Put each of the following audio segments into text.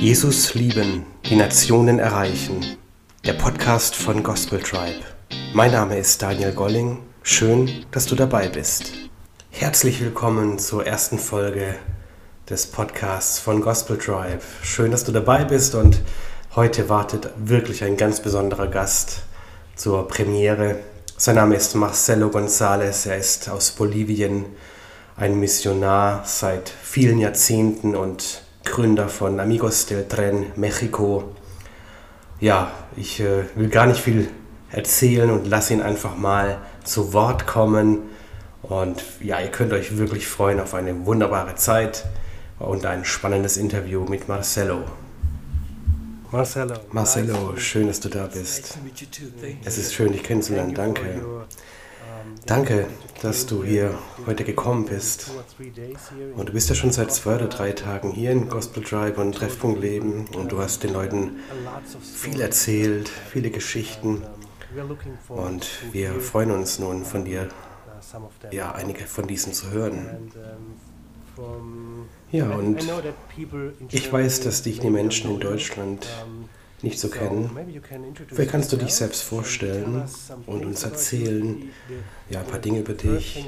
Jesus lieben, die Nationen erreichen. Der Podcast von Gospel Tribe. Mein Name ist Daniel Golling. Schön, dass du dabei bist. Herzlich willkommen zur ersten Folge des Podcasts von Gospel Tribe. Schön, dass du dabei bist und heute wartet wirklich ein ganz besonderer Gast zur Premiere. Sein Name ist Marcelo González. Er ist aus Bolivien, ein Missionar seit vielen Jahrzehnten und Gründer von Amigos del Tren Mexico. Ja, ich äh, will gar nicht viel erzählen und lasse ihn einfach mal zu Wort kommen. Und ja, ihr könnt euch wirklich freuen auf eine wunderbare Zeit und ein spannendes Interview mit Marcelo. Marcelo. Marcelo, schön, dass du da bist. Es ist schön, dich kennenzulernen. Danke. Danke, dass du hier heute gekommen bist. Und du bist ja schon seit zwei oder drei Tagen hier in Gospel Tribe und Treffpunkt Leben und du hast den Leuten viel erzählt, viele Geschichten. Und wir freuen uns nun von dir, ja, einige von diesen zu hören. Ja, und ich weiß, dass dich die Menschen in Deutschland nicht so kennen. Vielleicht kannst du dich selbst vorstellen und uns erzählen, ja, ein paar Dinge über dich.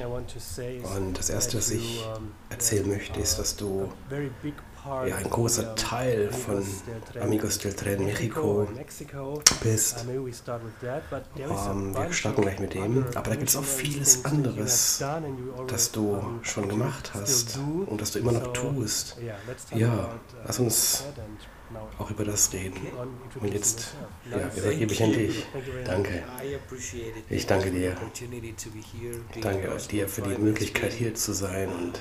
Und das Erste, was ich erzählen möchte, ist, dass du ja, ein großer Teil von Amigos del Tren Mexico bist. Um, wir starten gleich mit dem, aber da gibt es auch vieles anderes, das du schon gemacht hast und das du immer noch tust. Ja, lass uns auch über das reden. Und jetzt ja, übergebe ich an dich. Danke. Ich danke dir. Ich danke dir für die Möglichkeit, hier zu sein. Und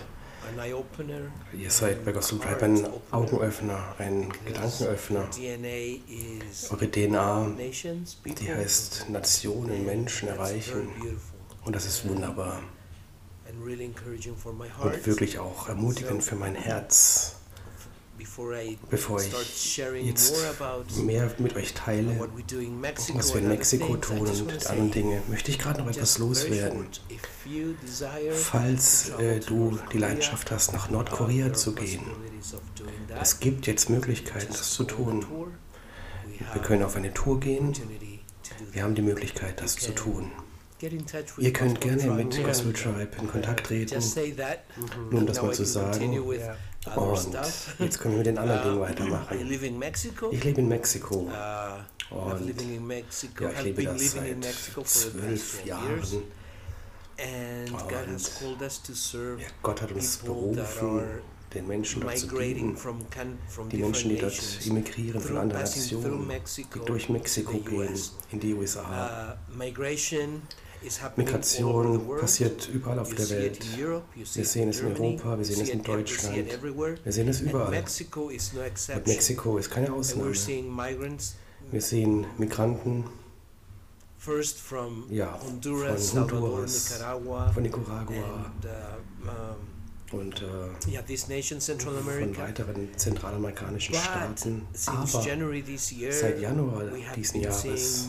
ihr seid bei Gospel Tribe ein Augenöffner, ein Gedankenöffner. Eure DNA, die heißt Nationen, Menschen erreichen. Und das ist wunderbar. Und wirklich auch ermutigend für mein Herz bevor ich jetzt mehr mit euch teile, was wir in Mexiko tun und andere Dinge, möchte ich gerade noch etwas loswerden. Falls äh, du die Leidenschaft hast, nach Nordkorea zu gehen, es gibt jetzt Möglichkeiten, das zu tun. Wir können auf eine Tour gehen. Wir haben die Möglichkeit, das zu tun. Ihr könnt gerne mit Gospel Tribe in Kontakt treten, nur um das mal zu sagen. Und jetzt können wir mit den anderen Dingen weitermachen. Ich lebe in Mexiko. Uh, Und ja, ich lebe das seit zwölf Jahren. Und ja, Gott hat uns berufen, den Menschen dort zu dienen. Die Menschen, die dort immigrieren von anderen Nationen, die durch Mexiko gehen in die USA. Migration passiert überall auf der Welt. Wir sehen es in Europa, wir sehen es in Deutschland, wir sehen es überall. Und Mexiko ist keine Ausnahme. Wir sehen Migranten ja, von Honduras, von Nicaragua und äh, von weiteren zentralamerikanischen Staaten. Aber seit Januar diesen Jahres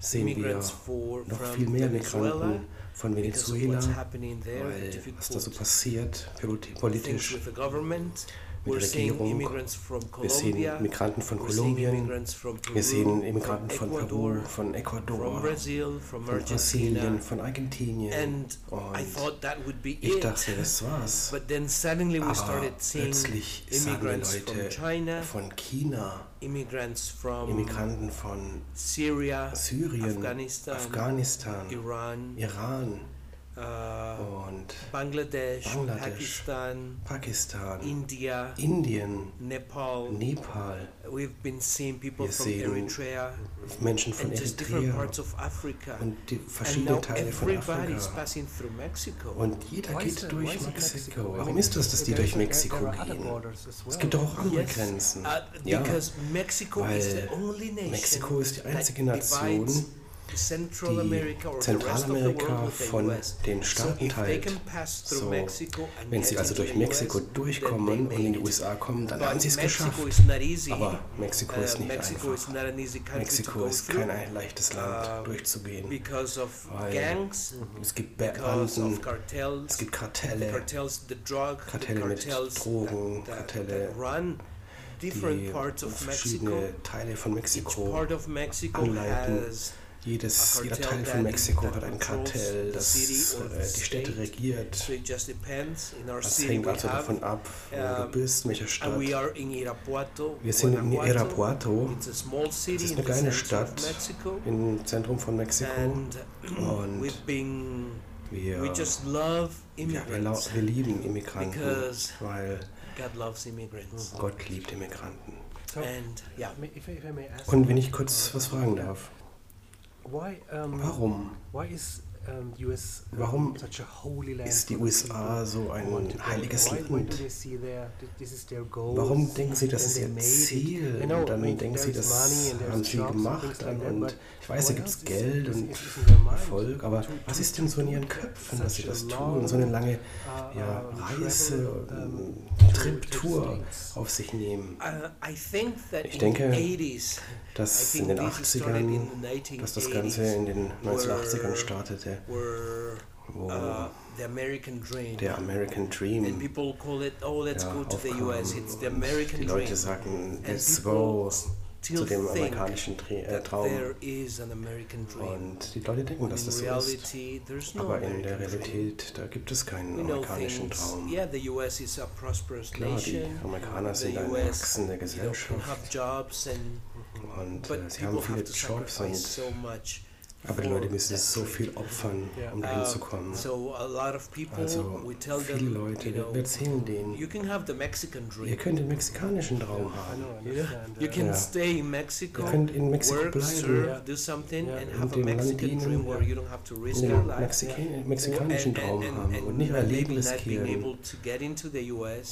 sehen wir noch viel mehr Migranten von Venezuela, weil was da so passiert politisch mit der Regierung. Wir sehen Migranten von Kolumbien, wir sehen Immigranten von Peru, von Ecuador, von Brasilien, von Argentinien. Und ich dachte, das war's. Aber plötzlich sahen wir Leute von China, Immigranten von Syrien, Afghanistan, Iran und Bangladesh, Bangladesch, Pakistan, Pakistan India, Indien, Nepal. Nepal. We've been seeing people Wir from Eritrea Menschen von and Eritrea parts of Africa. und die And verschiedenen Teile von Afrika. passing through Mexico. Und jeder Why is geht durch Mexiko. Mexico? Warum ist das, dass die durch Mexiko gehen? Es gibt doch auch andere Yes, Grenzen. uh, Ja, because Mexico is the weil only nation Mexiko ist die einzige Nation, die Zentralamerika von den Staaten teilt. So, wenn sie also durch Mexiko durchkommen und in die. USA kommen, dann haben sie es geschafft. Aber Mexiko ist Uh, nicht Mexico is einfach. Mexiko ist kein leichtes Land uh, durchzugehen. Weil gangs, Es gibt Banden, es gibt Kartelle, Kartelle mit Drogen, Kartelle die verschiedene Teile von Mexiko anleiten. Jedes, jeder Teil von Mexiko hat ein Kartell, das äh, die Städte regiert. Es hängt also davon ab, wo du bist, in welcher Stadt. Wir sind in Irapuato. Das ist eine kleine Stadt im Zentrum von Mexiko. Und wir, wir, wir lieben Immigranten, weil Gott liebt Immigranten. Und wenn ich kurz was fragen darf. Warum? Warum ist die USA so ein heiliges Land? Warum denken Sie, das ist Ihr Ziel? Und dann denken Sie, das haben Sie gemacht. Und ich weiß, da gibt es Geld und Erfolg, aber was ist denn so in Ihren Köpfen, dass Sie das tun? So eine lange uh, ja, uh, Reise, Trip-Tour auf sich nehmen? Uh, ich denke, dass in den 80ern, dass das Ganze in den 1980ern startete, wo der American Dream oh, ja. Die Leute sagen, let's go zu dem amerikanischen äh, Traum. Und die Leute denken, dass das so ist. Aber in der Realität, da gibt es keinen amerikanischen Traum. Klar, die Amerikaner sind eine wachsende Gesellschaft. Und äh, sie haben viele Jobs und aber die Leute müssen so viel opfern, um dahin zu kommen. Also viele Leute, wir erzählen denen, ihr könnt den mexikanischen Traum haben. Ihr könnt in Mexiko bleiben, in dem Land dienen, den mexikanischen Traum haben und nicht ein Leben riskieren.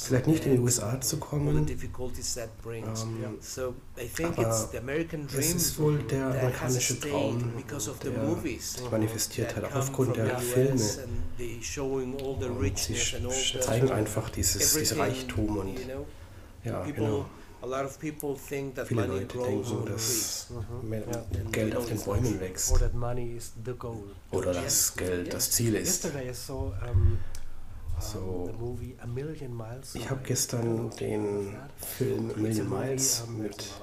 Vielleicht nicht in die USA zu kommen, ähm, aber es ist wohl der amerikanische Traum, der sich manifestiert hat, auch aufgrund der Filme. Und sie zeigen einfach dieses, dieses Reichtum und ja, genau. Viele Leute denken, dass Geld auf den Bäumen wächst. Oder dass Geld das Ziel ist. So, ich habe gestern den Film A Million Miles mit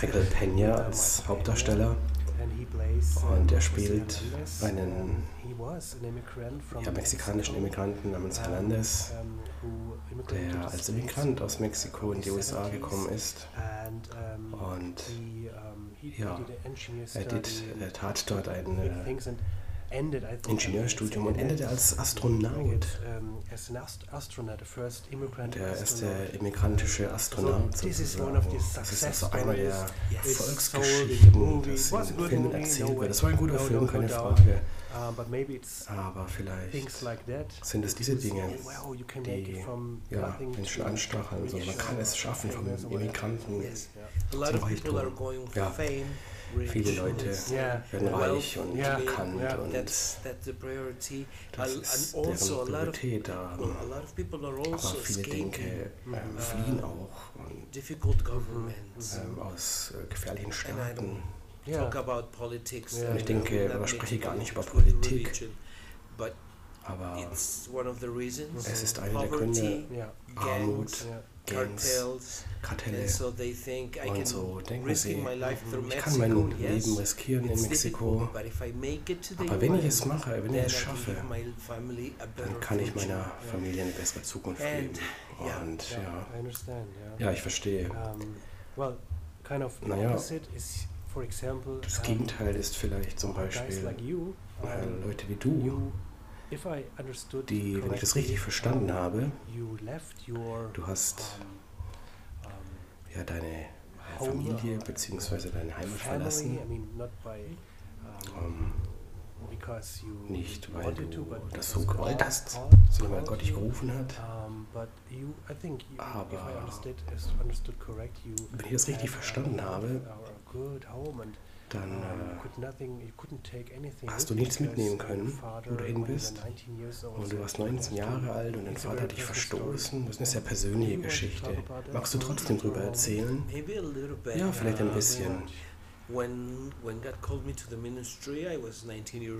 Michael Pena als Hauptdarsteller. Und er spielt einen ja, mexikanischen Immigranten namens Hernandez, der als Immigrant aus Mexiko in die USA gekommen ist. Und ja, er, tat dort eine Ingenieurstudium und endete als Astronaut. Der erste immigrantische Astronaut sozusagen. Das ist also einer der Volksgeschichten, das in Filmen erzählt wird. Das war ein guter Film, keine Frage. Aber vielleicht sind es diese Dinge, die ja, Menschen anstacheln. Also man kann es schaffen, vom Immigranten zum Reichtum. Ja. Viele Leute werden reich und bekannt und das ist deren also Priorität. Aber viele denke, ähm, fliehen auch und, ähm, aus äh, gefährlichen Staaten. Und ich denke, man spreche gar nicht über Politik. Aber es ist einer der Gründe, Armut, Gangs, Kartelle. Und so denken sie, ich kann mein Leben riskieren in Mexiko, aber wenn ich es mache, wenn ich es schaffe, dann kann ich meiner Familie eine bessere Zukunft geben. Und ja, ja ich verstehe. Naja, das Gegenteil ist vielleicht zum Beispiel äh, Leute wie du, die, wenn ich das richtig verstanden habe, du hast ja deine Familie bzw. deine Heimat verlassen. Um, nicht weil du das so gewollt hast, sondern weil Gott dich gerufen hat. Aber wenn ich das richtig verstanden habe, dann äh, hast du nichts mitnehmen können, wo du hin bist. Und du warst 19 Jahre alt und dein Vater hat dich verstoßen. Das ist eine sehr persönliche Geschichte. Magst du trotzdem darüber erzählen? Ja, vielleicht ein bisschen.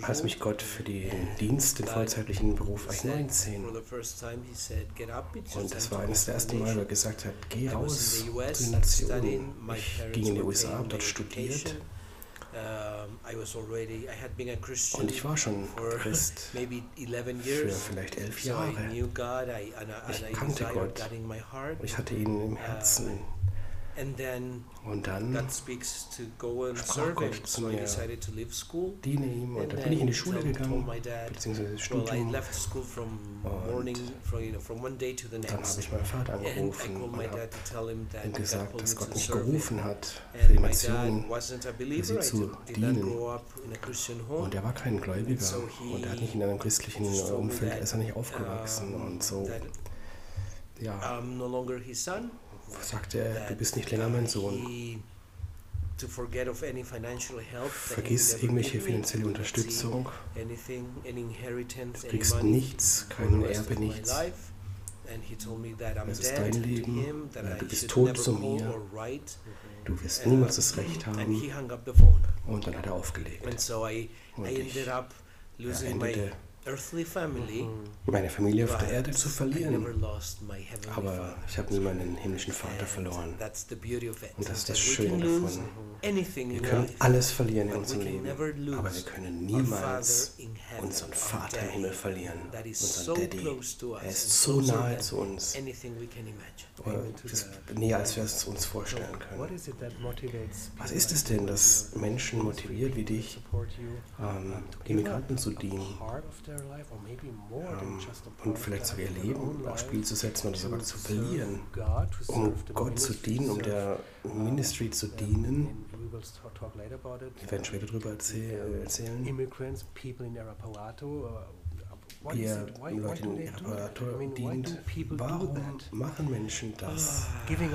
als mich Gott für den Dienst, den vollzeitlichen Beruf, war ich 19. Und das war eines der ersten Mal, wo er gesagt hat, geh raus zu den Nationen. Ich ging in die USA, habe dort studiert. Und ich war schon Christ für vielleicht elf Jahre. Ich kannte Gott. Ich hatte ihn im Herzen. Und dann sprach Gott zu mir, diene ihm. Und dann bin ich in die Schule gegangen, beziehungsweise das Studium. Und dann habe ich meinen Vater angerufen und habe ihm gesagt, dass Gott mich gerufen hat, für die Nation, für sie zu dienen. Und er war kein Gläubiger. Und er hat nicht in einem christlichen Umfeld, ist er nicht aufgewachsen und so. Ja sagte er, du bist nicht länger mein Sohn. Vergiss irgendwelche finanzielle Unterstützung. Du kriegst nichts, kein Erbe, nichts. Es ist dein Leben, du bist tot zu mir, du wirst niemals das Recht haben. Und dann hat er aufgelegt. Und ich endete meine Familie auf der Erde zu verlieren. Aber ich habe nie meinen himmlischen Vater verloren. Und das ist das Schöne davon. Wir können alles verlieren in unserem Leben, aber wir können niemals unseren Vater im Himmel verlieren, unseren Daddy. Er ist so nahe zu uns. Das näher, als wir es uns vorstellen können. Was ist es denn, das Menschen motiviert wie dich, ähm, Immigranten zu dienen? ähm, und vielleicht sogar ihr Leben aufs Spiel zu setzen oder sogar zu verlieren, um Gott zu dienen, um der Ministry zu dienen. Wir werden später darüber erzählen. Er Leute in Apparatur dient. Warum machen Menschen das? Geben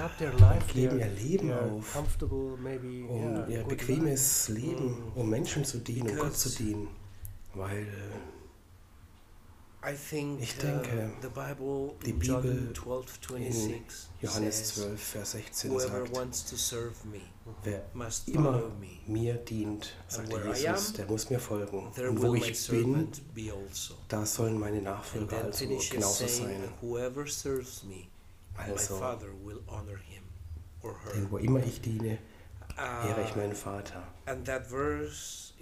ihr Leben auf, um ihr bequemes Leben, um Menschen zu dienen, um Gott zu dienen. Weil ich denke, uh, die Bibel in Johannes 12, Vers 16 sagt, wer immer mir dient, sagt Jesus, der muss mir folgen. Und wo ich bin, also. da sollen meine Nachfolger also genauso sein. Also, denn wo immer ich diene, ehre ich meinen Vater.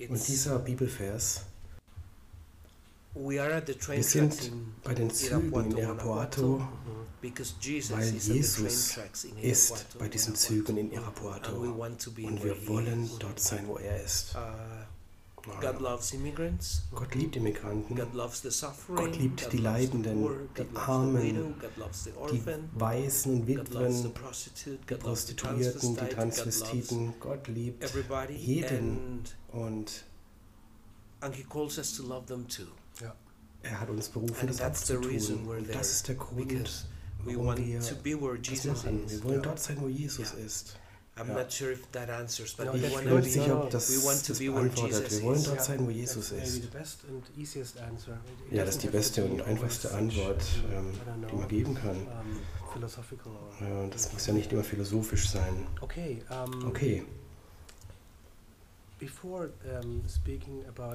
Und dieser Bibelvers wir sind bei den Zügen in Irapuato, weil Jesus ist bei diesen Zügen in Irapuato. und wir wollen dort sein, wo er ist. Gott liebt Immigranten. Gott liebt die Leidenden, die Armen, die Waisen und Witwen, die Prostituierten, die Transvestiten. Gott liebt jeden. Und er hat uns berufen, das auch zu tun. Und das ist der Grund, warum wir das machen. Wir wollen dort sein, wo Jesus ist. I'm not sure if that answers, but ich bin nicht sicher, ob das, das beantwortet. Wir wollen dort sein, wo Jesus ist. Ja, das ist die beste und einfachste Antwort, ähm, die man geben kann. Ja, das muss ja nicht immer philosophisch sein. Okay.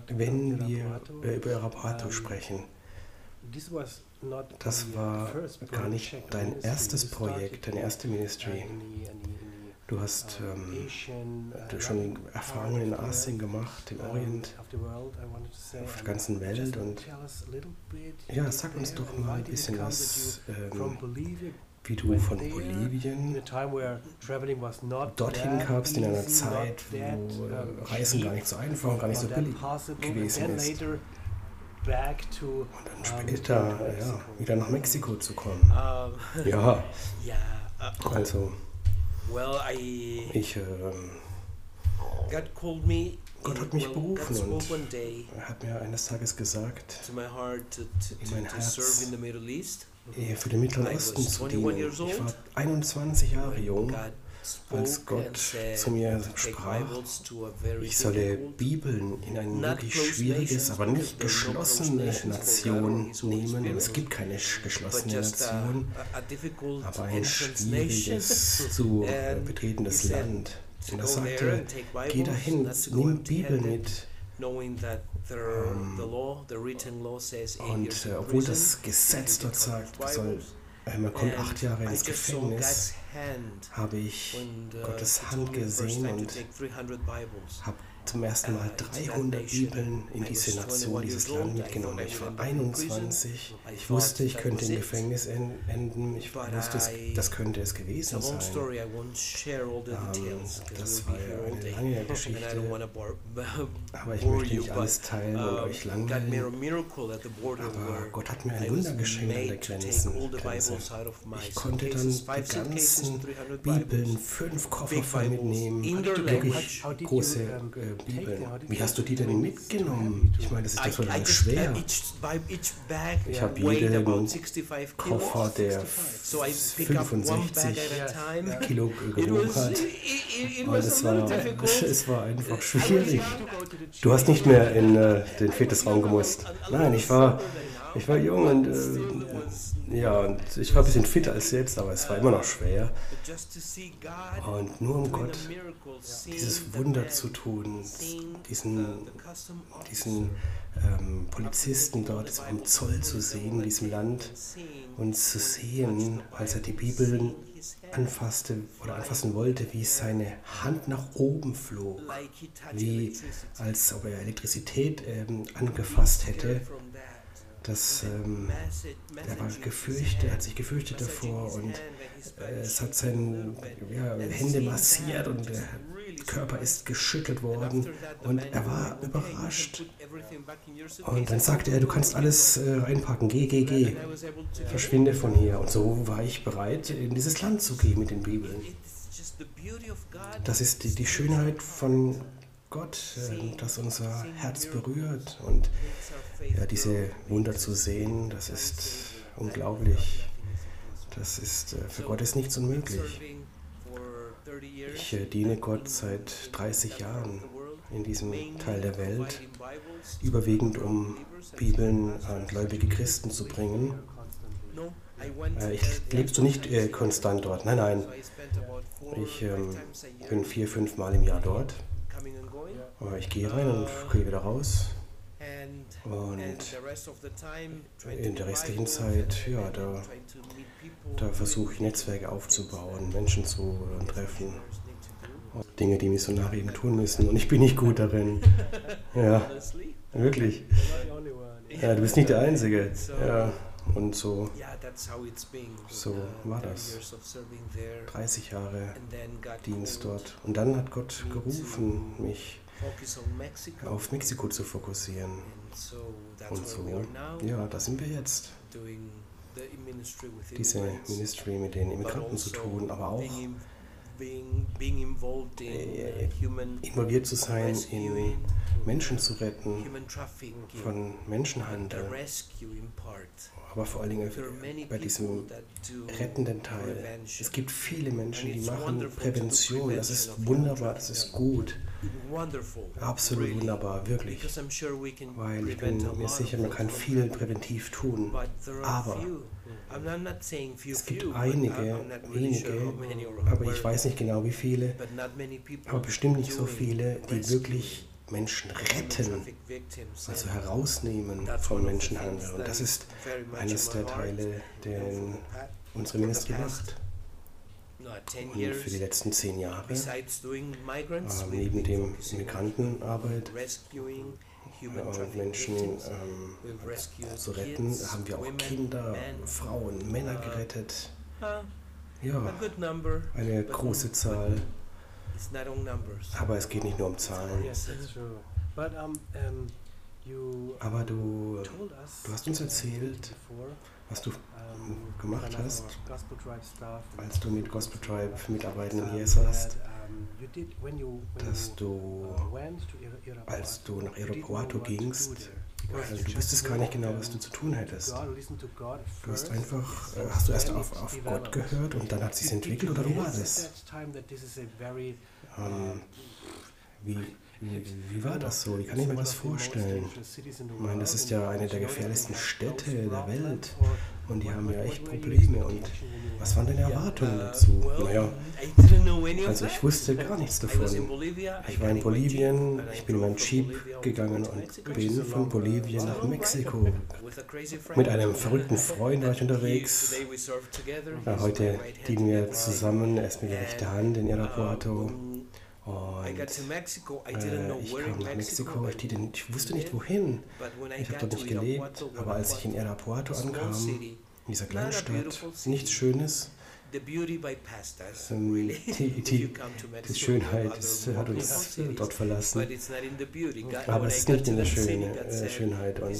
Wenn wir über Arapato sprechen, das war gar nicht dein erstes Projekt, deine erste Ministry. Du hast ähm, du schon Erfahrungen in Asien gemacht, im Orient, auf der ganzen Welt. Und ja, sag uns doch mal ein bisschen was ähm, wie du von Bolivien? Dorthin kamst in einer Zeit, wo Reisen gar nicht so einfach und gar nicht so billig gewesen ist. Und dann später ja, wieder nach Mexiko zu kommen. Ja, also ich, ähm, Gott hat mich berufen und er hat mir eines Tages gesagt, in mein Herz, für den Mittleren Osten zu dienen. Ich war 21 Jahre jung, als Gott zu mir sprach, ich solle Bibeln in eine wirklich schwieriges, aber nicht geschlossene Nation nehmen. Es gibt keine geschlossene Nation, aber ein schwieriges zu betretendes Land. Und er sagte, geh dahin, nimm Bibel mit. Um, und äh, obwohl das Gesetz dort sagt, soll, äh, man kommt acht Jahre ins Gefängnis, habe ich uh, Gottes Hand gesehen und habe zum ersten Mal 300 Bibeln in diese Nation, dieses Land mitgenommen. Ich war 21. Ich wusste, ich könnte im Gefängnis enden. Ich wusste, das könnte es gewesen sein. Ähm, das war ja eine lange Geschichte. Aber ich möchte nicht alles teilen und euch langweilen. Aber Gott hat mir ein Wunder geschenkt an der Grenzen, Grenze. Ich konnte dann die ganzen Bibeln, fünf Koffer voll mitnehmen. Wirklich große äh, Bibeln. Wie hast du die denn mitgenommen? Ich meine, das ist doch so lange schwer. Ich habe jeden Koffer, der 65 Kilo gewogen hat. Und es war, es war einfach schwierig. Du hast nicht mehr in äh, den Fitnessraum gemusst. Nein, ich war, ich war jung und äh, ja, und ich war ein bisschen fitter als jetzt, aber es war immer noch schwer. Und nur um Gott dieses Wunder zu tun, diesen, diesen ähm, Polizisten dort am Zoll zu sehen, in diesem Land, und zu sehen, als er die Bibeln anfasste oder anfassen wollte, wie seine Hand nach oben flog, wie als ob er Elektrizität ähm, angefasst hätte das, ähm, er war gefürchtet, hat sich gefürchtet davor und äh, es hat seine ja, Hände massiert und der Körper ist geschüttelt worden und er war überrascht. Und dann sagte er, du kannst alles äh, einpacken, geh, geh, geh, verschwinde von hier. Und so war ich bereit, in dieses Land zu gehen mit den Bibeln. Das ist die, die Schönheit von Gott, äh, das unser Herz berührt und ja, diese Wunder zu sehen, das ist unglaublich. Das ist, äh, für Gott ist nichts unmöglich. Ich äh, diene Gott seit 30 Jahren in diesem Teil der Welt, überwiegend um Bibeln an gläubige Christen zu bringen. Ich, lebst du nicht konstant dort? Nein, nein. Ich ähm, bin vier, fünf Mal im Jahr dort. Ich gehe rein und gehe wieder raus. Und in der restlichen Zeit, ja, da, da versuche ich Netzwerke aufzubauen, Menschen zu treffen. Dinge, die Missionare eben tun müssen. Und ich bin nicht gut darin. Ja, wirklich. Ja, du bist nicht der Einzige. Ja, und so, so war das. 30 Jahre Dienst dort. Und dann hat Gott gerufen, mich auf Mexiko zu fokussieren. Und so, ja, da sind wir jetzt. Diese Ministry mit den Immigranten zu tun, aber auch äh, involviert zu sein in Menschen zu retten von Menschenhandel aber vor allen Dingen bei diesem rettenden Teil. Es gibt viele Menschen, die machen Prävention. Das ist wunderbar, das ist gut. Absolut wunderbar, wirklich. Weil ich bin mir sicher, man kann viel präventiv tun. Aber es gibt einige, wenige, aber ich weiß nicht genau wie viele, aber bestimmt nicht so viele, die wirklich Menschen retten, also herausnehmen vom Menschenhandel. Und das ist eines der Teile, den unsere Ministry macht. Und für die letzten zehn Jahre, äh, neben dem Migrantenarbeit und Menschen ähm, zu retten, haben wir auch Kinder, Frauen, Männer gerettet. Ja, eine große Zahl. Aber es geht nicht nur um Zahlen. Aber du, du hast uns erzählt, was du gemacht hast, als du mit Gospel Tribe Mitarbeitenden hier saßt, dass du, als du nach Irapuato gingst, also du wüsstest gar nicht genau, was du zu tun hättest. Du hast einfach, äh, hast du erst auf, auf Gott gehört und dann hat sich entwickelt oder wie war das? Ähm, wie, wie, war das so? Wie kann ich mir das vorstellen? Ich meine, das ist ja eine der gefährlichsten Städte der Welt. und die haben ja echt Probleme. Und was waren deine Erwartungen dazu? Naja, also ich wusste gar nichts davon. Ich war in Bolivien, ich bin in meinen Jeep gegangen und bin von Bolivien nach Mexiko. Mit einem verrückten Freund war ich unterwegs. Heute dienen wir zusammen, er ist mir die rechte Hand in Irapuato. Und äh, ich kam nach Mexiko, ich, ich, wusste nicht wohin. Ich habe dort nicht gelebt, aber als ich in Irapuato ankam, in dieser kleinen Stadt, nichts Schönes. Ähm, die, die, die Schönheit ist, hat uns dort verlassen. Aber es ist nicht in der Schöne, äh, Schönheit. Und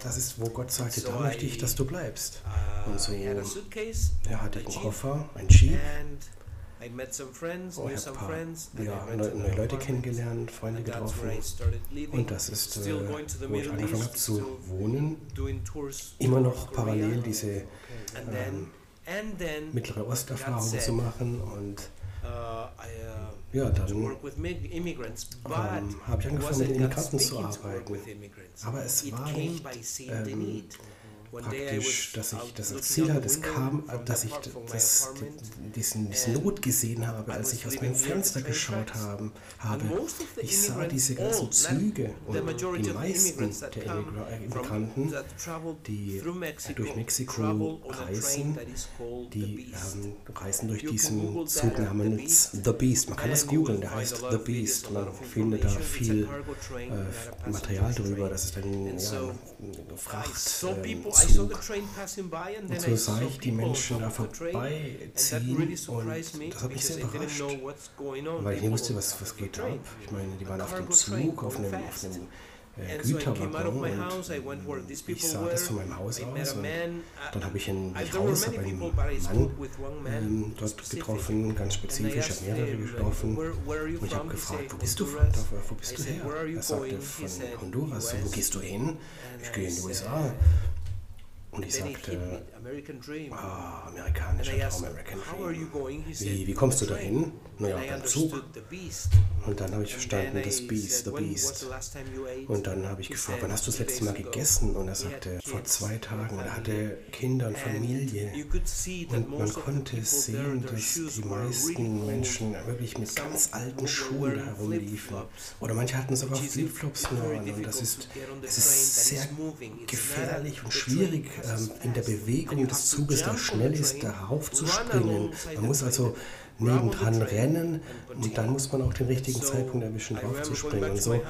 das ist, wo Gott sagte, da möchte ich, dass du bleibst. Und so ja, hatte ich einen Koffer, ein Jeep. Oh, ich habe paar ja, neue, neue Leute kennengelernt, Freunde getroffen. Und das ist, äh, wo ich angefangen habe zu wohnen. Immer noch parallel diese ähm, mittlere Osterfahrung zu machen. Und uh, uh, ja, dann ähm, habe ich angefangen, mit Immigranten zu arbeiten. Aber es war nicht ähm, praktisch, dass ich das Ziel hatte. Es kam, dass ich das, diesen, diese Not gesehen habe, als ich aus meinem Fenster geschaut habe. habe. Ich sah diese ganzen Züge und die meisten der äh, Immigranten, die durch Mexiko reisen, die ähm, reisen durch diesen Zug namens The Beast. Man kann das googeln, der heißt The Beast. Man findet da viel äh, Material drüber. Das ist ein, ja, ein Fracht. Zug. Und so sah ich die Menschen da vorbeiziehen und das hat mich sehr überrascht, weil ich nicht wusste, was, was geht ab. Ich meine, die waren auf dem Zug, auf einem, auf einem äh, Güterwaggon und ich sah das von meinem Haus aus und dann habe ich ein Haus, habe einen Mann ähm, dort getroffen, ganz spezifisch, ich habe mehrere getroffen und ich habe gefragt, wo bist du? Von, wo bist du her? Er sagte, von Honduras, wo gehst du hin? Ich gehe in die USA. Und ich sagte, ah, amerikanischer Traum, American Dream. Wie, wie kommst du dahin? Naja, beim Zug. Und dann habe ich verstanden, das Beast, the Beast. Und dann habe ich gefragt, wann hast du das letzte Mal gegessen? Und er sagte, vor zwei Tagen. Er hatte Kinder und Familie. Und man konnte sehen, dass die meisten Menschen wirklich mit ganz alten Schuhen herumliefen. Oder manche hatten sogar Flipflops nur an. Und das ist, es ist sehr gefährlich und schwierig, ähm, in der Bewegung des Zuges, der schnell ist, darauf zu springen. Man muss also nebendran rennen und dann muss man auch den richtigen Zeitpunkt erwischen, drauf zu springen. Und so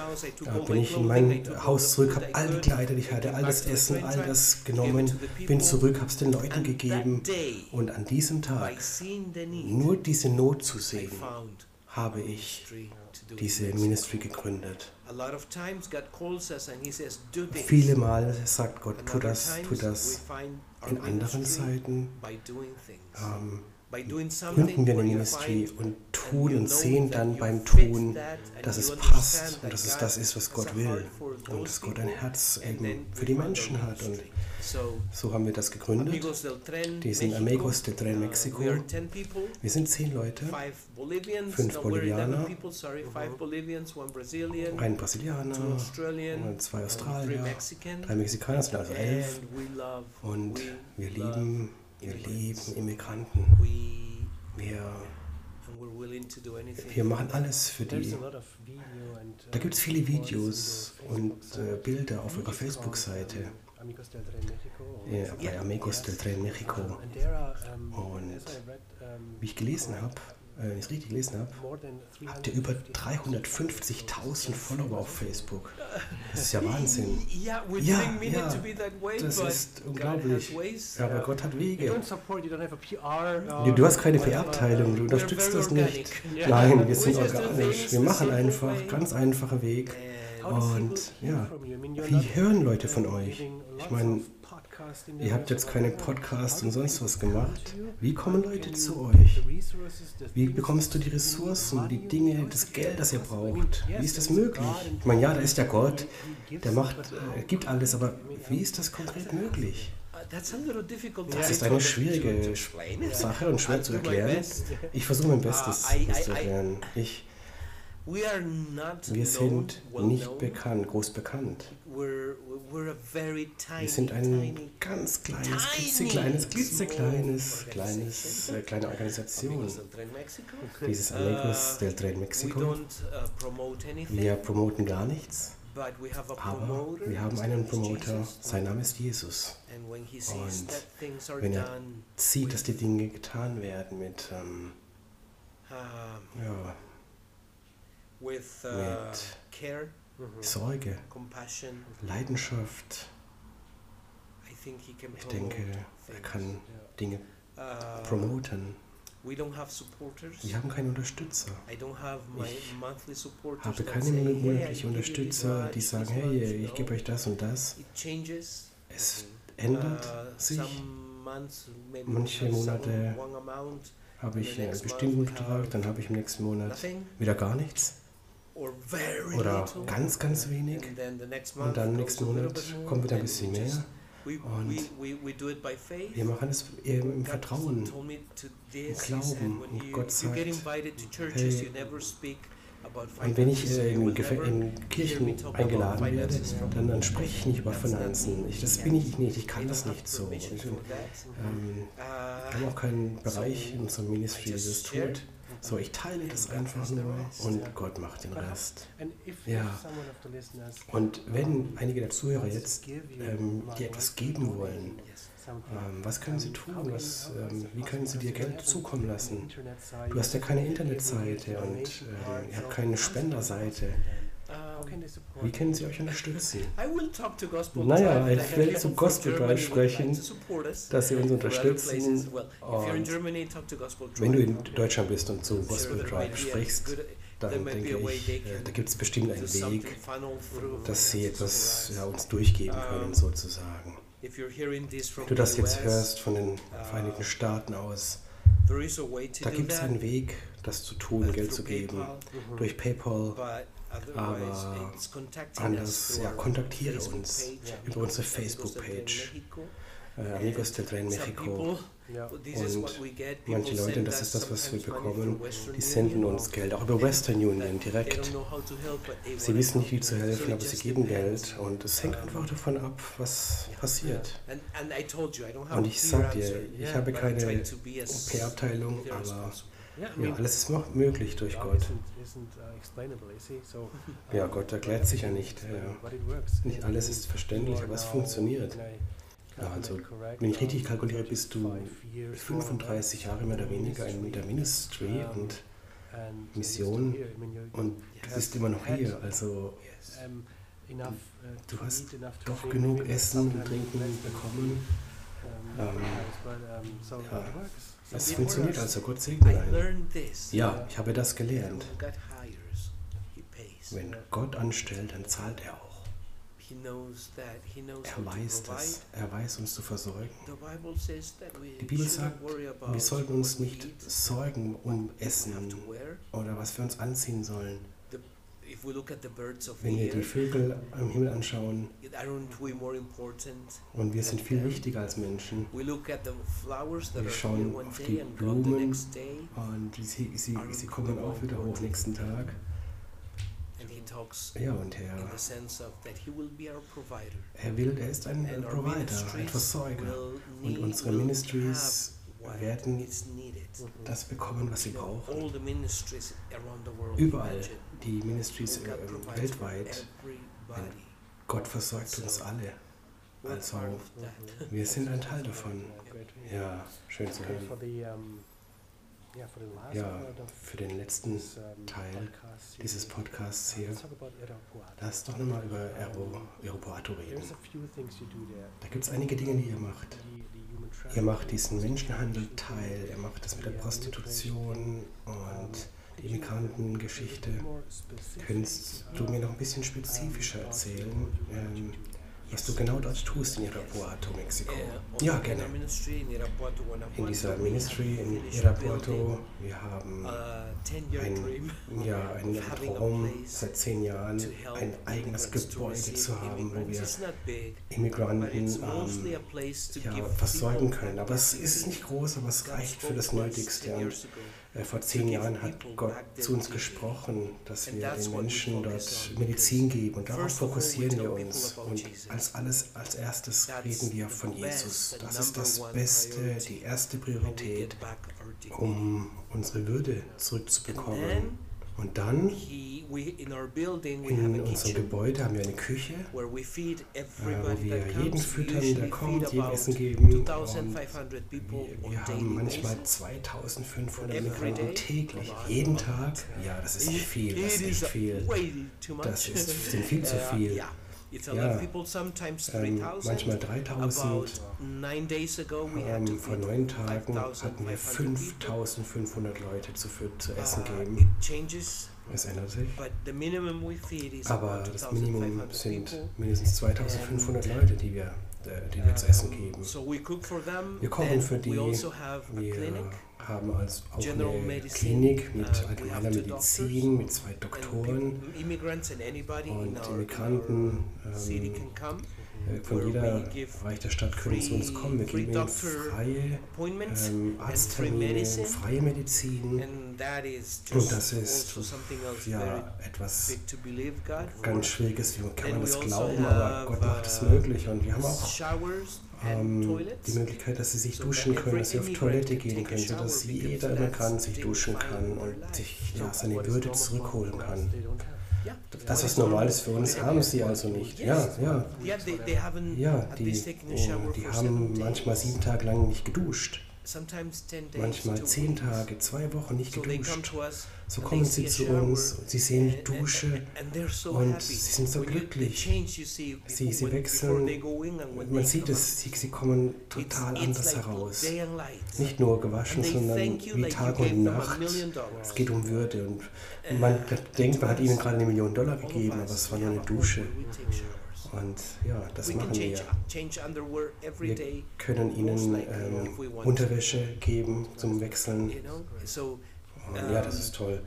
bin ich in mein Haus zurück, habe all die Kleider, die ich hatte, all das Essen, all das genommen, bin zurück, habe es den Leuten gegeben und an diesem Tag nur diese Not zu sehen, habe ich diese Ministry gegründet. Viele Mal sagt Gott, tu das, tu das. In anderen Zeiten ähm, gründen wir eine Ministry und tun und sehen dann beim Tun, dass es passt und dass es das ist, was Gott will und dass Gott ein Herz eben für die Menschen hat. Und so haben wir das gegründet, diesen Amigos del Tren Mexico. Wir sind zehn Leute, fünf Bolivianer, ein Brasilianer und zwei Australier, drei Mexikaner, sind also elf. Und wir lieben wir lieben Immigranten. Wir, wir machen alles für die. Da gibt es viele Videos und äh, Bilder auf ihrer Facebook-Seite. Ja, bei Amigos del Tren Mexico. Und wie ich gelesen habe, wenn ich es richtig gelesen habe, habt ihr über 350.000 Follower auf Facebook. Das ist ja Wahnsinn. Ja, ja, das ist unglaublich. Aber Gott hat Wege. Du hast keine PR-Abteilung, du unterstützt das nicht. Nein, wir sind organisch. Wir machen einfach, ganz einfacher Weg. Und ja, wie hören Leute von euch? Ich meine, Ihr habt jetzt keine Podcasts und sonst was gemacht. Wie kommen Leute zu euch? Wie bekommst du die Ressourcen, die Dinge, das Geld, das ihr braucht? Wie ist das möglich? Ich meine, ja, da ist der Gott, der macht, äh, gibt alles, aber wie ist das konkret möglich? Das ist eine schwierige Sache und schwer zu erklären. Ich versuche mein Bestes, das zu erklären. Ich Wir sind nicht bekannt, groß bekannt. Wir sind ein ganz kleines, klitzekleines, klitzekleines, kleines, äh, kleine Organisation. Dieses Amigos del Tren Mexico. Wir promoten gar nichts. Aber wir haben einen Promoter, sein Name ist Jesus. Und wenn er sieht, dass die Dinge getan werden mit, ähm, ja, with, uh, mit care, Sorge, compassion. Leidenschaft. Ich denke, er kann Dinge promoten. Wir haben keine Unterstützer. Ich habe keine monatlichen Unterstützer, die sagen, hey, much." ich gebe euch das und das. Es ändert Uh, sich. Manche Monate Habe ich einen bestimmten Betrag, dann habe ich im nächsten Monat wieder gar nichts. Oder ganz, ganz wenig. Und dann im nächsten Monat kommt wieder ein bisschen mehr. Und. Wir machen es eher im Vertrauen. this, Glauben. Und Gott sagt, hey, Und wenn ich äh, in, in Kirchen eingeladen werde, dann, dann spreche ich nicht über Finanzen. Ich, das bin ich nicht, ich kann das nicht so. Ich, ähm, Uh, wir haben auch keinen Bereich in unserem Ministry, das tut. So, ich teile das einfach nur und Gott macht den Rest. Ja. Und wenn einige der Zuhörer jetzt ähm, dir etwas geben wollen, ähm, was können sie tun? Was, ähm, wie können sie dir Geld zukommen lassen? Du hast ja keine Internetseite und ähm, ihr habt keine Spenderseite. Um, Wie können sie euch unterstützen? Naja, ich werde zum from Gospel Drive Germany who would like sprechen. Dass sie uns unterstützen. Und wenn du in Deutschland bist und zu Gospel Drive sprichst, dann denke ich, äh, da gibt es bestimmt einen Weg, dass sie etwas ja, uns durchgeben können, Ähm, sozusagen. Wenn du das jetzt hörst von den Vereinigten Staaten aus, da gibt es einen Weg, das zu tun, uh, Geld zu geben. PayPal, Durch PayPal, but otherwise aber anders, ja, our kontaktiere Facebook uns page, über unsere Amigos del Tren Facebook-Page. Mexico. äh, Amigos del Tren Some Mexico. Und what we get. Manche Leute, send das us ist das, was wir bekommen, through Western die senden Union. uns Geld, auch über Western Union They direkt. don't know how to help, but they Sie wissen nicht, wie zu helfen, aber sie geben depends. Geld und es hängt einfach davon ab, was passiert. And, and I told you, I don't have Und a ich sag dir, ich habe keine as aber ja, alles ist noch möglich durch Gott. Ja, Gott erklärt sich ja nicht. Nicht alles ist verständlich, aber es funktioniert. Ja, also, wenn ich richtig kalkuliere, bist du 35 Jahre mehr oder weniger in der Ministry und Mission und du bist immer noch hier. Also du hast doch genug Essen und Trinken bekommen. Ähm, ja, es funktioniert also, Gott segne einen. Ja, ich habe das gelernt. Wenn Gott anstellt, dann zahlt er auch. Er weiß das. Er weiß uns zu versorgen. Die Bibel sagt, wir sollten uns nicht sorgen um Essen oder was wir uns anziehen sollen. Wenn wir die Vögel am Himmel anschauen und wir sind viel wichtiger als Menschen We look at the flowers that Wir are schauen auf die Blumen. next day. und sie, sie, sie kommen auch wieder hoch nächsten Tag. And He talks Ja, und in er, the sense of that He will be our provider. er will, er ist ein And our Provider, ein ministries Versorger. will Und need- unsere Ministries werden das bekommen, was sie brauchen. Überall, die Ministries äh, weltweit, everybody. Gott versorgt uns alle. Also, wir sind ein Teil davon. Ja, schön zu hören. Ja, für den letzten Teil dieses Podcasts hier, lass doch nochmal über Aero, Aeroporto reden. Da gibt es einige Dinge, die ihr macht. Ihr macht diesen Menschenhandel teil, ihr macht das mit der Prostitution und die Immigrantengeschichte. Könntest du mir noch ein bisschen spezifischer erzählen, ähm, was du genau dort tust in Irapuato, Mexiko? Ja, gerne. in dieser Ministry in Irapuato, wir haben a 10-year ein, dream ja, einen Traum seit zehn Jahren, ein eigenes Gebäude zu haben, wo wir Immigranten ähm, ja, people können. Aber es ist nicht groß, aber es reicht für das Nötigste. 10 Und. Äh, vor zehn Jahren hat Gott zu uns gesprochen, dass wir den Menschen dort Medizin geben. Und darauf fokussieren wir uns. Und als alles, als erstes reden wir von Jesus. Das ist das Beste, die erste Priorität, um unsere Würde zurückzubekommen. Und dann in unserem Gebäude haben wir eine Küche, äh, wo wir jeden füttern, der kommt, jedem Essen geben. Und wir haben manchmal 2500 Migranten täglich, jeden Tag. Ja, das ist viel, das ist viel. Das ist, viel zu uh, viel. Ja, ähm, manchmal 3000. Ähm, vor neun Tagen hatten wir 5500 Leute zu, zu essen uh, geben. Es ändert sich. Aber das Minimum sind mindestens 2500 Leute, die wir, äh, die wir zu essen geben. Wir kochen für die. Also wir haben also auch eine Klinik mit uh, allgemeiner Medizin, mit zwei Doktoren und Immigranten. Ähm, äh, von jeder Bereich der Stadt können zu uns kommen. Wir geben ihnen freie ähm, Arzttermine, freie Medizin. Und das ist ja etwas ganz Schwieriges. Wie kann man das also glauben? Aber Gott macht es möglich. Und wir haben auch ähm, die Möglichkeit, dass sie sich duschen können, dass sie auf Toilette gehen können, sodass jeder Immigrant sich duschen kann und sich ja, seine Würde zurückholen kann. Das, was normal ist für uns, haben sie also nicht. Ja, ja. Ja, die, die haben manchmal sieben Tage lang nicht geduscht. Manchmal zehn Tage, zwei Wochen nicht geduscht. So kommen sie zu uns sie sehen die Dusche und sie sind so glücklich. Sie, sie wechseln, man sieht es, sie, sie kommen total anders heraus. Nicht nur gewaschen, sondern wie Tag und Nacht. Es geht um Würde und man denkt, man hat ihnen gerade eine Million Dollar gegeben, aber es war nur eine Dusche. Und ja, das machen wir. Wir können ihnen ähm, Unterwäsche geben zum Wechseln. Und ja, das ist toll.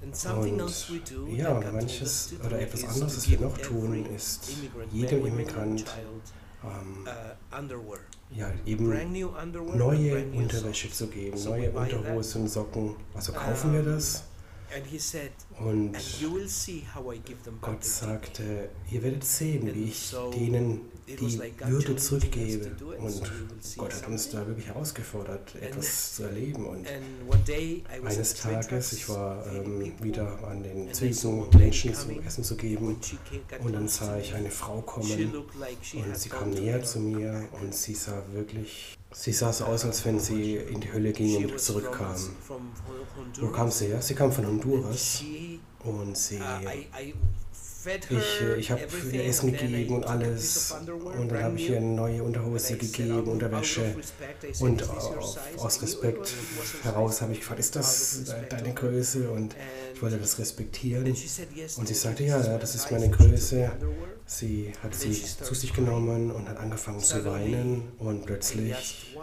Und ja, manches oder etwas anderes, was wir noch tun, ist jedem Immigrant ähm, ja, eben neue Unterwäsche zu geben, neue Unterhosen, Socken. Also kaufen wir das und Gott sagte, ihr werdet sehen, wie ich denen die Würde zurückgebe. Und Gott hat uns da wirklich herausgefordert, etwas zu erleben. Und eines Tages, ich war ähm, wieder an den Zügen, Menschen zu essen zu geben. Und dann sah ich eine Frau kommen und sie kam näher zu mir und sie sah wirklich Sie sah so aus, als wenn sie in die Hölle ging und zurückkam. Wo kam sie her? Sie kam von Honduras und sie uh, ich, äh, ich habe ihr Essen gegeben und alles. Und dann habe ich ihr neue Unterhose gegeben, Unterwäsche. Und aus Respekt heraus habe ich gefragt, ist das deine Größe? Und ich wollte das respektieren. Und sie sagte, ja, ja, das ist meine Größe. Sie hat sie zu sich genommen und hat angefangen zu weinen. Und plötzlich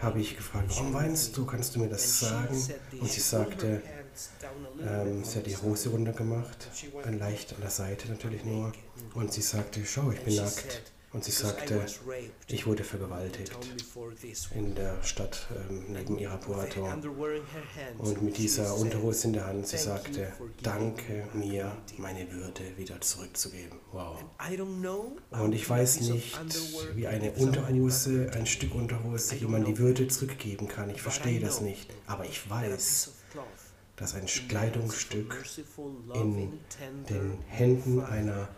habe ich gefragt, warum weinst du? Kannst du mir das sagen? Und sie sagte, ähm, sie hat die Hose runtergemacht, leicht an der Seite natürlich nur. Und sie sagte, schau, ich bin nackt. Und sie sagte, ich wurde vergewaltigt in der Stadt ähm, neben ihrer Puerto. Und mit dieser Unterhose in der Hand, sie sagte, danke mir, meine Würde wieder zurückzugeben. Wow. Und ich weiß nicht, wie eine Unterhose, ein Stück Unterhose, wie man die Würde zurückgeben kann. Ich verstehe das nicht. Aber ich weiß, dass ein Kleidungsstück in den Händen einer,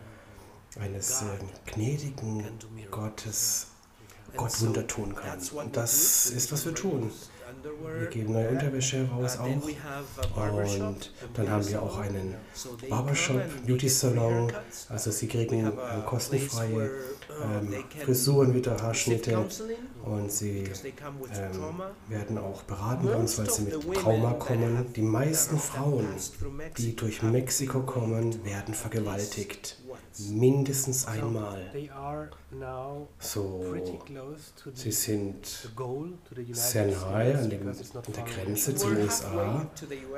eines äh, gnädigen Gottes Gott Wunder tun kann. Und das ist, was wir tun. Wir geben neue Unterwäsche heraus auch. Und dann haben wir auch einen Barbershop, Beauty Salon. Also Sie kriegen äh, kostenfreie ähm, Frisuren wieder, Haarschnitte. Und Sie ähm, werden auch beraten bei uns, weil sie mit Trauma kommen. Die meisten Frauen, die durch Mexiko kommen, werden vergewaltigt mindestens einmal. So, sie sind sehr nahe an, dem, an der Grenze zu den USA.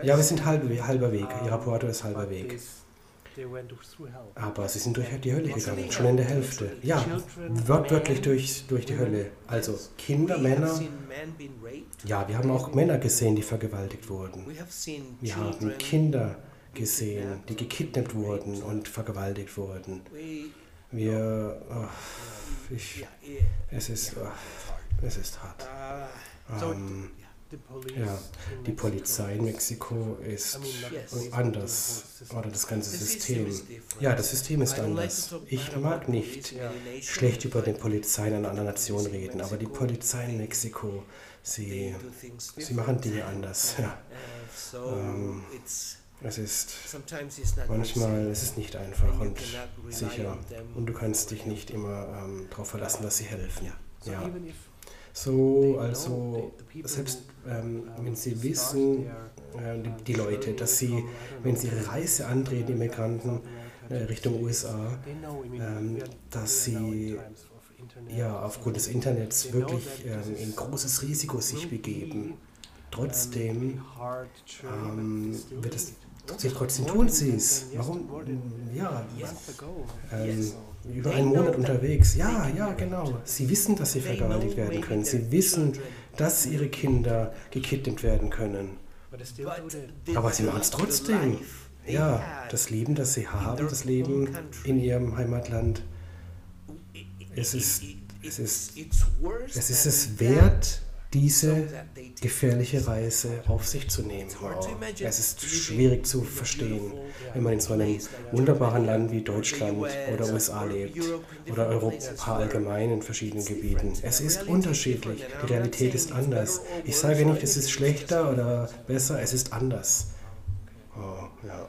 Ja, wir sind halb, halber Weg. Irapuato ist halber Weg. Aber sie sind durch die Hölle gegangen, schon in der Hälfte. Ja, wortwörtlich durch, durch die Hölle. Also Kinder, Männer. Ja, wir haben auch Männer gesehen, die vergewaltigt wurden. Wir haben Kinder gesehen, die gekidnappt wurden und vergewaltigt wurden. Wir, oh, ich, es ist, oh, es ist hart. Ähm, ja, die Polizei in Mexiko ist anders oder das ganze System. Ja, das System ist anders. Ich mag nicht schlecht über die Polizei in einer anderen Nation reden, aber die Polizei in Mexiko, sie, sie machen Dinge anders. Ja. Ähm, es ist manchmal es ist nicht einfach und sicher und du kannst dich nicht immer ähm, darauf verlassen, dass sie helfen. Ja. So, also selbst ähm, wenn sie wissen, äh, die, die, Leute, dass sie, wenn sie ihre Reise antreten, Immigranten äh, Richtung USA, ähm, dass sie ja aufgrund des Internets wirklich ähm, in großes Risiko sich begeben. Trotzdem ähm, wird es sich trotzdem tun sie es. Warum? Ja, ähm, über einen Monat unterwegs. Ja, ja, genau. Sie wissen, dass sie vergewaltigt werden können. Sie wissen, dass ihre Kinder gekidnappt werden können. Aber sie machen es trotzdem. Ja, das Leben, das sie haben, das Leben in ihrem Heimatland, es ist, es ist, es ist es wert, diese gefährliche Reise auf sich zu nehmen. Wow. Es ist schwierig zu verstehen, wenn man in so einem wunderbaren Land wie Deutschland oder USA lebt oder Europa allgemein in verschiedenen Gebieten. Es ist unterschiedlich. Die Realität ist anders. Ich sage nicht, es ist schlechter oder besser, es ist anders. Oh, ja.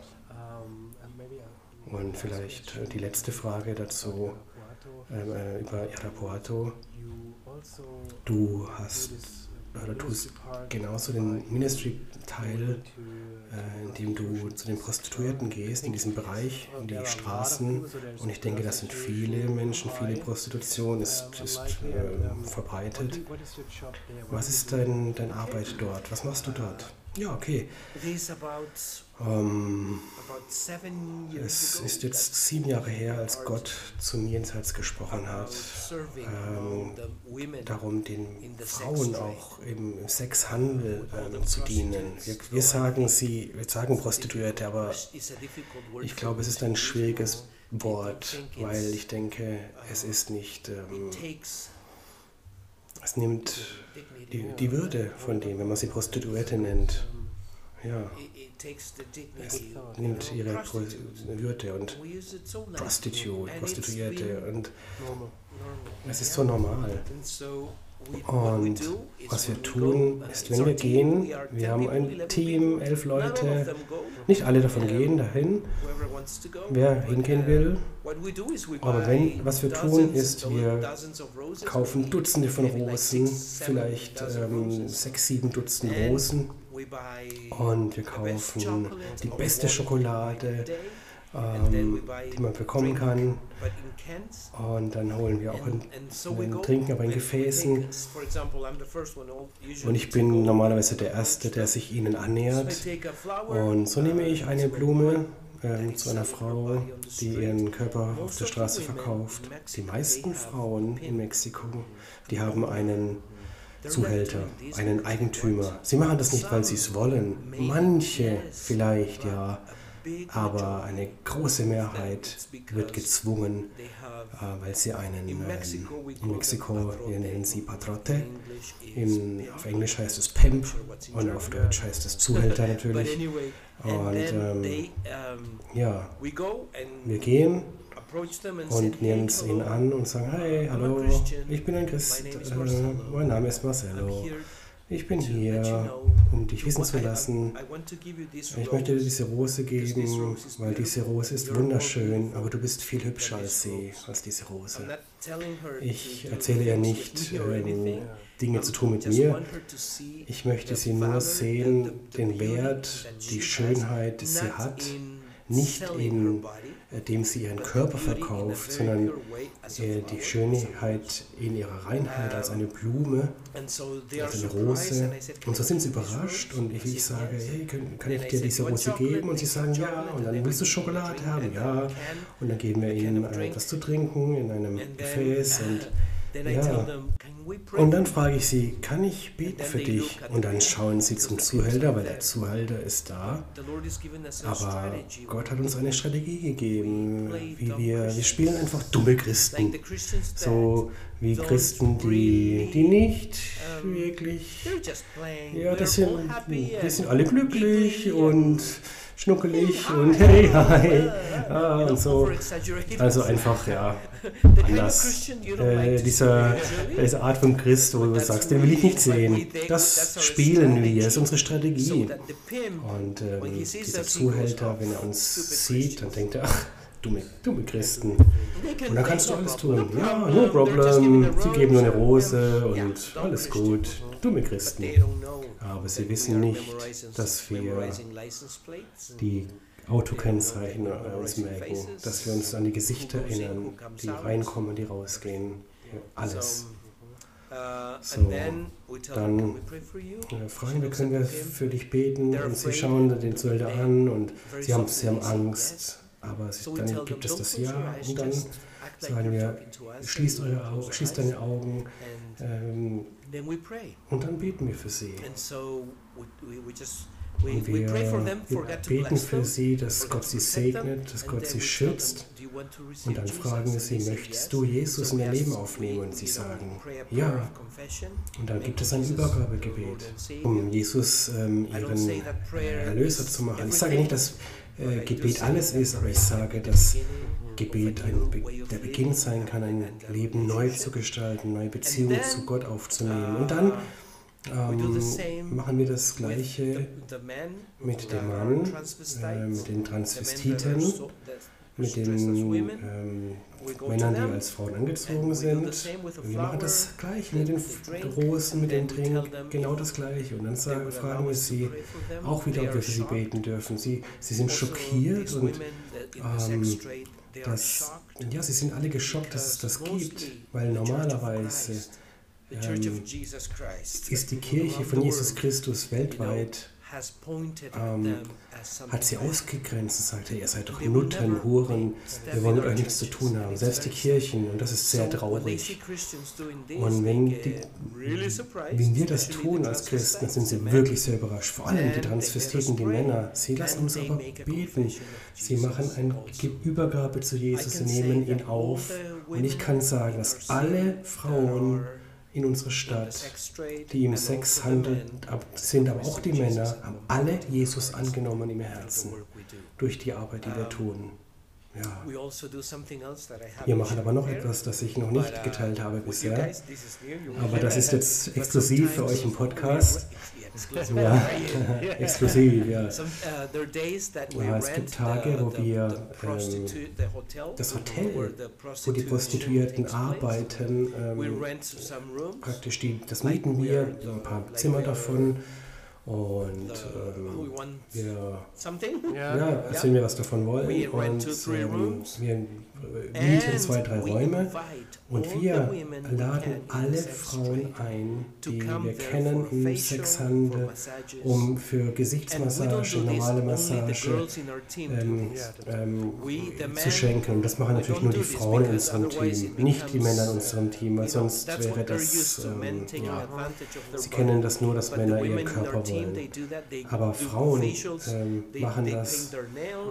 Und vielleicht die letzte Frage dazu ähm, äh, über Irapuato. Du hast oder tust genauso den Ministry-Teil, äh, indem du zu den Prostituierten gehst, in diesem Bereich, in die Straßen. Und ich denke, das sind viele Menschen, viele Prostitution ist, ist äh, verbreitet. Was ist dein, deine Arbeit dort? Was machst du dort? Ja, okay. Ähm, es ist jetzt sieben Jahre her, als Gott zu mir ins Herz gesprochen hat, ähm, darum den Frauen auch im Sexhandel ähm, zu dienen. Wir, wir, sagen sie, wir sagen Prostituierte, aber ich glaube, es ist ein schwieriges Wort, weil ich denke, es ist nicht, es nimmt die, die Würde von dem, wenn man sie Prostituierte nennt. Ja. Es nimmt ihre Würde und Prostitute, Prostituierte und es ist so normal. Und was wir tun, ist, wenn wir gehen, wir haben ein Team, elf Leute, nicht alle davon gehen dahin, wer hingehen will. Aber wenn, was wir tun, ist, wir kaufen Dutzende von Rosen, vielleicht ähm, sechs, sieben Dutzend Rosen und wir kaufen die beste Schokolade, ähm, die man bekommen kann. Und dann holen wir auch ein, ein Trinken, aber in Gefäßen. Und ich bin normalerweise der Erste, der sich ihnen annähert. Und so nehme ich eine Blume ähm, zu einer Frau, die ihren Körper auf der Straße verkauft. Die meisten Frauen in Mexiko, die haben einen Zuhälter, einen Eigentümer. Sie machen das nicht, weil sie es wollen. Manche vielleicht, ja. Aber eine große Mehrheit wird gezwungen, äh, weil sie einen, ähm, in Mexiko, wir nennen sie Patrote, in, auf Englisch heißt es Pimp und auf Deutsch heißt es Zuhälter natürlich. Und ähm, ja, wir gehen und nehmen es ihnen an und sagen, hey, hallo, ich bin ein Christ, äh, mein Name ist Marcelo. Ich bin hier, um dich wissen zu lassen. Ich möchte dir diese Rose geben, weil diese Rose ist wunderschön, aber du bist viel hübscher als sie, als diese Rose. Ich erzähle ihr nicht, ähm, Dinge zu tun mit mir. Ich möchte sie nur sehen, den Wert, die Schönheit, die sie hat nicht indem äh, sie ihren Körper verkauft, sondern äh, die Schönheit in ihrer Reinheit als eine Blume, als eine Rose. Und so sind sie überrascht und ich, ich sage, hey, kann, kann ich dir diese Rose geben? Und sie sagen ja. Und dann willst du Schokolade haben? Ja. Und dann geben wir ihnen etwas zu trinken in einem Gefäß und ja. Und dann frage ich sie, kann ich beten für dich? Und dann schauen sie zum Zuhälter, weil der Zuhälter ist da. Aber Gott hat uns eine Strategie gegeben, wie wir, wir spielen einfach dumme Christen. So wie Christen, die, die nicht wirklich, ja, das sind, die sind alle glücklich und schnuckelig und hey, hi, ah, und so. Also einfach, ja, anders. Äh, dieser, diese Art von Christ, wo du sagst, den will ich nicht sehen. Das spielen wir, das ist unsere Strategie. Und ähm, dieser Zuhälter, wenn er uns sieht, dann denkt er, ach, dumme, dumme Christen. Und dann kannst du alles tun. Ja, no problem. Sie geben nur eine Rose und alles gut. Dumme Christen. Aber sie wissen nicht, dass wir die Autokennzeichen uns merken, dass wir uns an die Gesichter erinnern, die reinkommen, die rausgehen. Alles. So, dann fragen wir, können wir für dich beten? Und sie schauen den Zuhälter an und sie haben, sie haben Angst. Aber dann gibt es das Ja und dann sagen wir, schließt, eure schließt deine Augen ähm, und dann beten wir für sie. Und wir, wir beten für sie, dass Gott sie segnet, dass Gott sie schützt. Und dann fragen wir sie, möchtest du Jesus in ihr Leben aufnehmen? Und sie sagen, ja. Und dann gibt es ein Übergabegebet, um Jesus ähm, ihren Erlöser zu machen. Ich sage nicht, dass äh, Gebet alles ist, aber ich sage, dass Gebet ein Be der Beginn sein kann, ein Leben neu zu gestalten, neue Beziehungen zu Gott aufzunehmen. Und dann ähm, machen wir das Gleiche mit dem Mann, äh, mit den Transvestiten, mit den ähm, Männern, die als Frauen angezogen sind. Wir machen das Gleiche mit den Rosen, mit den Trinken, genau das Gleiche. Und dann sagen, fragen wir sie auch wieder, ob wir für sie beten dürfen. Sie, sie sind also schockiert und ähm, das, ja, sie sind alle geschockt, dass es das gibt, weil normalerweise ähm, ist die Kirche von Jesus Christus weltweit ähm, hat sie ausgegrenzt und sagte, ihr seid doch Nutten, Huren, wir wollen mit euch nichts zu tun haben. Selbst die Kirchen, und das ist sehr traurig. Und wenn, die, wenn wir das tun als Christen, sind sie wirklich sehr überrascht. Vor allem die Transvestiten, die Männer. Sie lassen uns aber beten. Sie machen eine Übergabe zu Jesus, sie nehmen ihn auf. Und ich kann sagen, dass alle Frauen in unserer Stadt, die im Sex handeln, sind aber auch die Männer, haben alle Jesus angenommen im Herzen durch die Arbeit, die wir tun. Ja. Wir machen aber noch etwas, das ich noch nicht geteilt habe bisher. Aber das ist jetzt exklusiv für euch im Podcast. Ja, exklusiv, ja. Uh, ja. Es gibt Tage, wo wir ähm, das Hotel, wo die Prostituierten arbeiten, ähm, praktisch die, das mieten wir, ein paar Zimmer davon und ähm, wir ja, erzählen wir, was davon wollen. Und ähm, wir mieten zwei, drei Räume. und wir laden alle Frauen ein, die wir kennen im Sexhandel, um für Gesichtsmassage, normale Massage ähm, ähm, zu schenken. Und das machen natürlich nur die Frauen in unserem Team, nicht die Männer in unserem Team, weil sonst wäre das, ähm, ja, sie kennen das nur, dass Männer ihren Körper wollen. Aber Frauen ähm, machen das,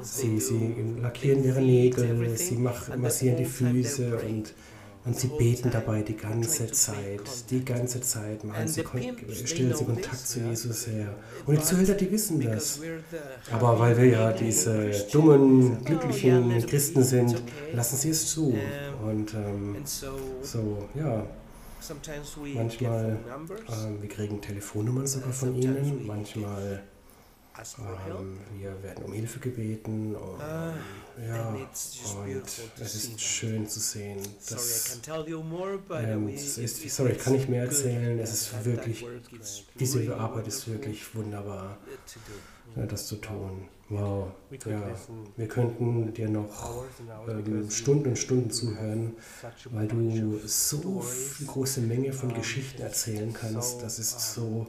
sie, sie lackieren ihre Nägel, sie machen, massieren die Füße und und sie beten dabei die ganze Zeit, die ganze Zeit machen sie, stellen sie Kontakt zu Jesus her. Und die Zuhälter, die wissen das. Aber weil wir ja diese dummen, glücklichen Christen sind, lassen sie es zu. Und ähm, so, ja. Manchmal, ähm, wir kriegen Telefonnummern sogar von ihnen, manchmal Ähm, wir werden um Hilfe gebeten. Und, ja, und es ist schön zu sehen. Dass, ähm, es ist, sorry, ich kann nicht mehr erzählen. Es ist wirklich, diese Arbeit ist wirklich wunderbar, das zu tun. Wow, ja, wir könnten dir noch ähm, Stunden und Stunden zuhören, weil du so große Menge von Geschichten erzählen kannst. Das ist so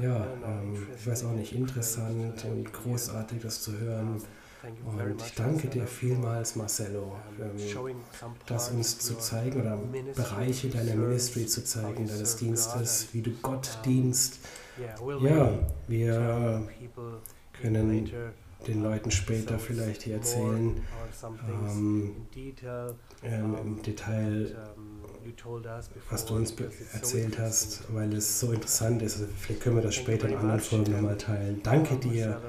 ja, ähm, ich weiß auch nicht, interessant und großartig, das zu hören. Und ich danke dir vielmals, Marcello, ähm, das uns zu zeigen oder Bereiche deiner Ministry zu zeigen, deines Dienstes, wie du Gott dienst. Ja, wir können den Leuten später vielleicht hier erzählen, ähm, ähm, im Detail, was du uns erzählt hast, weil es so interessant ist. Also vielleicht können wir das später in anderen Folgen nochmal teilen. Danke dir,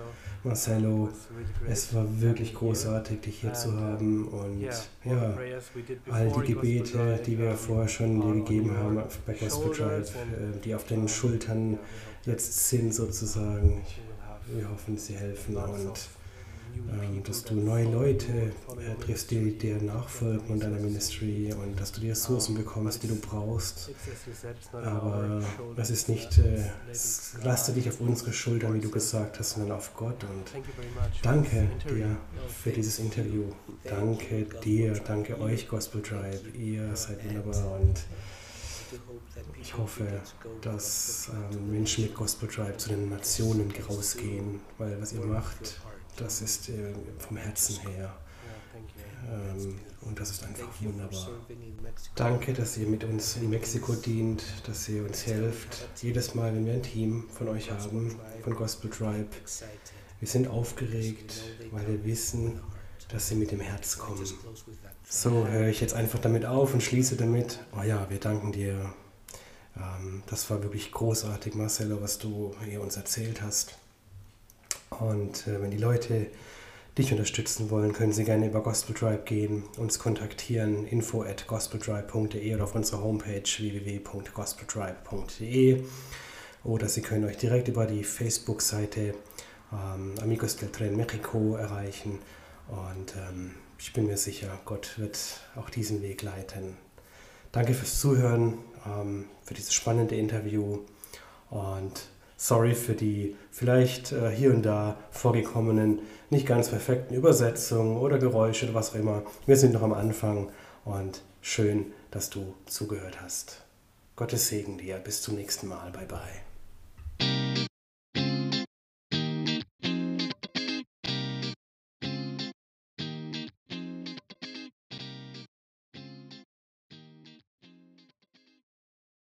Marcelo. Es war wirklich großartig, dich hier zu haben. Und ja, all die Gebete, die wir vorher schon dir gegeben haben bei Gospel Drive, äh, die auf deinen Schultern jetzt sind sozusagen. Wir hoffen, sie helfen und dass du neue Leute äh, triffst, die dir nachfolgen und deiner Ministry und dass du die Ressourcen bekommst, die du brauchst. Aber das ist nicht, äh, laste dich auf unsere Schultern, wie du gesagt hast, sondern auf Gott. Und danke dir für dieses Interview. Danke dir, danke euch, Gospel Tribe. Ihr seid wunderbar und ich hoffe, dass ähm, Menschen mit Gospel Tribe zu den Nationen rausgehen, weil was ihr macht, das ist äh, vom Herzen her. Ähm, und das ist einfach wunderbar. Danke, dass ihr mit uns in Mexiko dient, dass ihr uns helft. Jedes Mal, wenn wir ein Team von euch haben, von Gospel Tribe, wir sind aufgeregt, weil wir wissen, dass sie mit dem Herz kommen. So höre ich jetzt einfach damit auf und schließe damit. Oh ja, wir danken dir. Ähm, das war wirklich großartig, Marcelo, was du hier uns erzählt hast. Und äh, wenn die Leute dich unterstützen wollen, können sie gerne über Gospel Tribe gehen, uns kontaktieren, info at gospeltribe.de oder auf unserer Homepage www.gospeltribe.de oder sie können euch direkt über die Facebook-Seite ähm, Amigos del Tren Mexico erreichen. Und ähm, ich bin mir sicher, Gott wird auch diesen Weg leiten. Danke fürs Zuhören, ähm, für dieses spannende Interview. Und sorry für die vielleicht äh, hier und da vorgekommenen, nicht ganz perfekten Übersetzungen oder Geräusche oder was auch immer. Wir sind noch am Anfang und schön, dass du zugehört hast. Gottes Segen dir. Bis zum nächsten Mal. Bye bye.